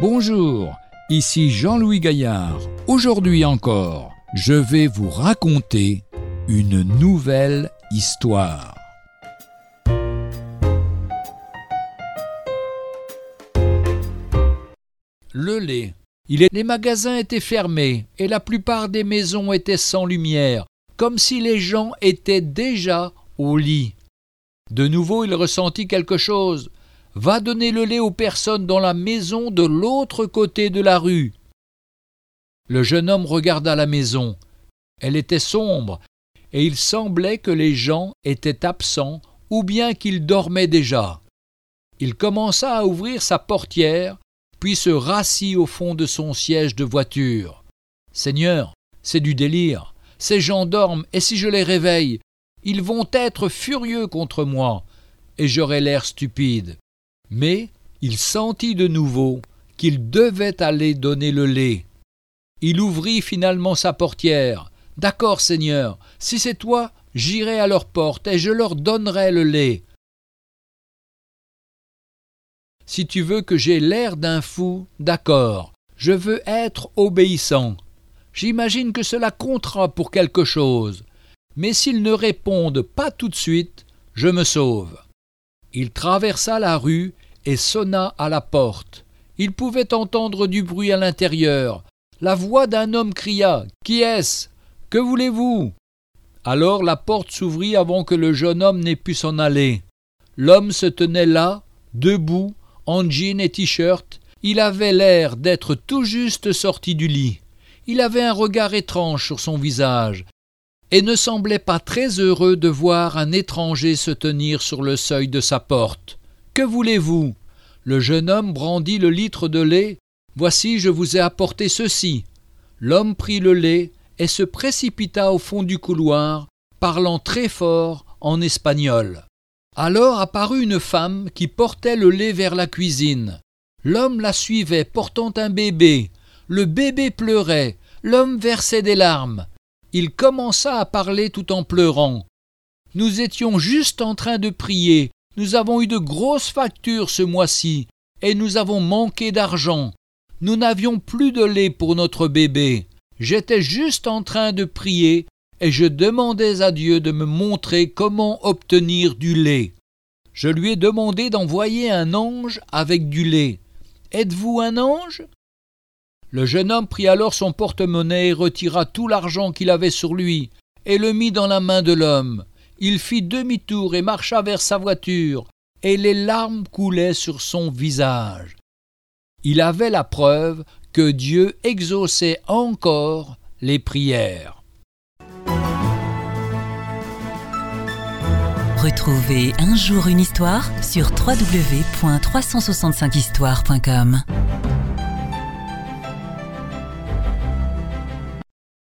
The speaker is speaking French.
Bonjour, ici Jean-Louis Gaillard. Aujourd'hui encore, je vais vous raconter une nouvelle histoire. Le lait. Les magasins étaient fermés et la plupart des maisons étaient sans lumière, comme si les gens étaient déjà au lit. De nouveau, il ressentit quelque chose. Va donner le lait aux personnes dans la maison de l'autre côté de la rue. Le jeune homme regarda la maison. Elle était sombre, et il semblait que les gens étaient absents ou bien qu'ils dormaient déjà. Il commença à ouvrir sa portière, puis se rassit au fond de son siège de voiture. Seigneur, c'est du délire. Ces gens dorment, et si je les réveille, ils vont être furieux contre moi, et j'aurai l'air stupide. Mais il sentit de nouveau qu'il devait aller donner le lait. Il ouvrit finalement sa portière. D'accord, Seigneur, si c'est toi, j'irai à leur porte et je leur donnerai le lait. Si tu veux que j'aie l'air d'un fou, d'accord, je veux être obéissant. J'imagine que cela comptera pour quelque chose mais s'ils ne répondent pas tout de suite, je me sauve. Il traversa la rue et sonna à la porte. Il pouvait entendre du bruit à l'intérieur. La voix d'un homme cria Qui est-ce? Que voulez-vous? Alors la porte s'ouvrit avant que le jeune homme n'ait pu s'en aller. L'homme se tenait là, debout, en jean et t-shirt. Il avait l'air d'être tout juste sorti du lit. Il avait un regard étrange sur son visage, et ne semblait pas très heureux de voir un étranger se tenir sur le seuil de sa porte. Que voulez-vous? Le jeune homme brandit le litre de lait. Voici, je vous ai apporté ceci. L'homme prit le lait et se précipita au fond du couloir, parlant très fort en espagnol. Alors apparut une femme qui portait le lait vers la cuisine. L'homme la suivait portant un bébé. Le bébé pleurait, l'homme versait des larmes il commença à parler tout en pleurant. Nous étions juste en train de prier, nous avons eu de grosses factures ce mois-ci, et nous avons manqué d'argent. Nous n'avions plus de lait pour notre bébé. J'étais juste en train de prier, et je demandais à Dieu de me montrer comment obtenir du lait. Je lui ai demandé d'envoyer un ange avec du lait. Êtes-vous un ange? Le jeune homme prit alors son porte-monnaie et retira tout l'argent qu'il avait sur lui, et le mit dans la main de l'homme. Il fit demi-tour et marcha vers sa voiture, et les larmes coulaient sur son visage. Il avait la preuve que Dieu exauçait encore les prières. Retrouvez un jour une histoire sur www.365histoire.com.